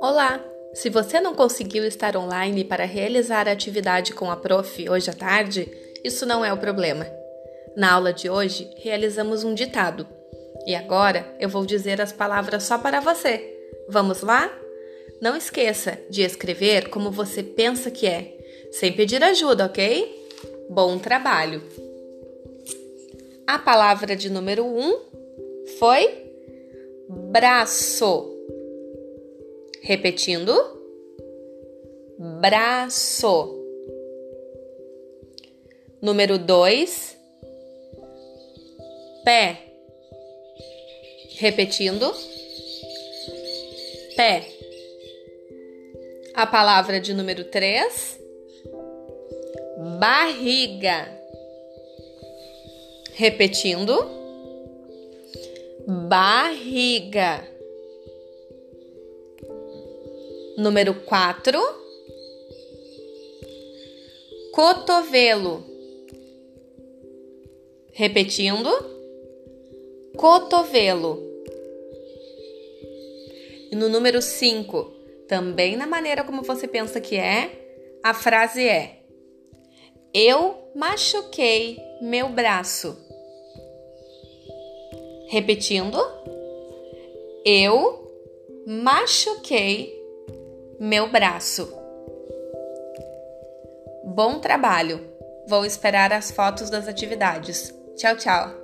Olá! Se você não conseguiu estar online para realizar a atividade com a prof hoje à tarde, isso não é o problema. Na aula de hoje, realizamos um ditado. E agora eu vou dizer as palavras só para você. Vamos lá? Não esqueça de escrever como você pensa que é, sem pedir ajuda, ok? Bom trabalho! A palavra de número 1 um foi braço. Repetindo, braço. Número 2, pé. Repetindo, pé. A palavra de número 3, barriga. Repetindo, barriga. Número 4, cotovelo. Repetindo, cotovelo. E no número 5, também na maneira como você pensa que é, a frase é: Eu machuquei meu braço. Repetindo, eu machuquei meu braço. Bom trabalho! Vou esperar as fotos das atividades. Tchau, tchau!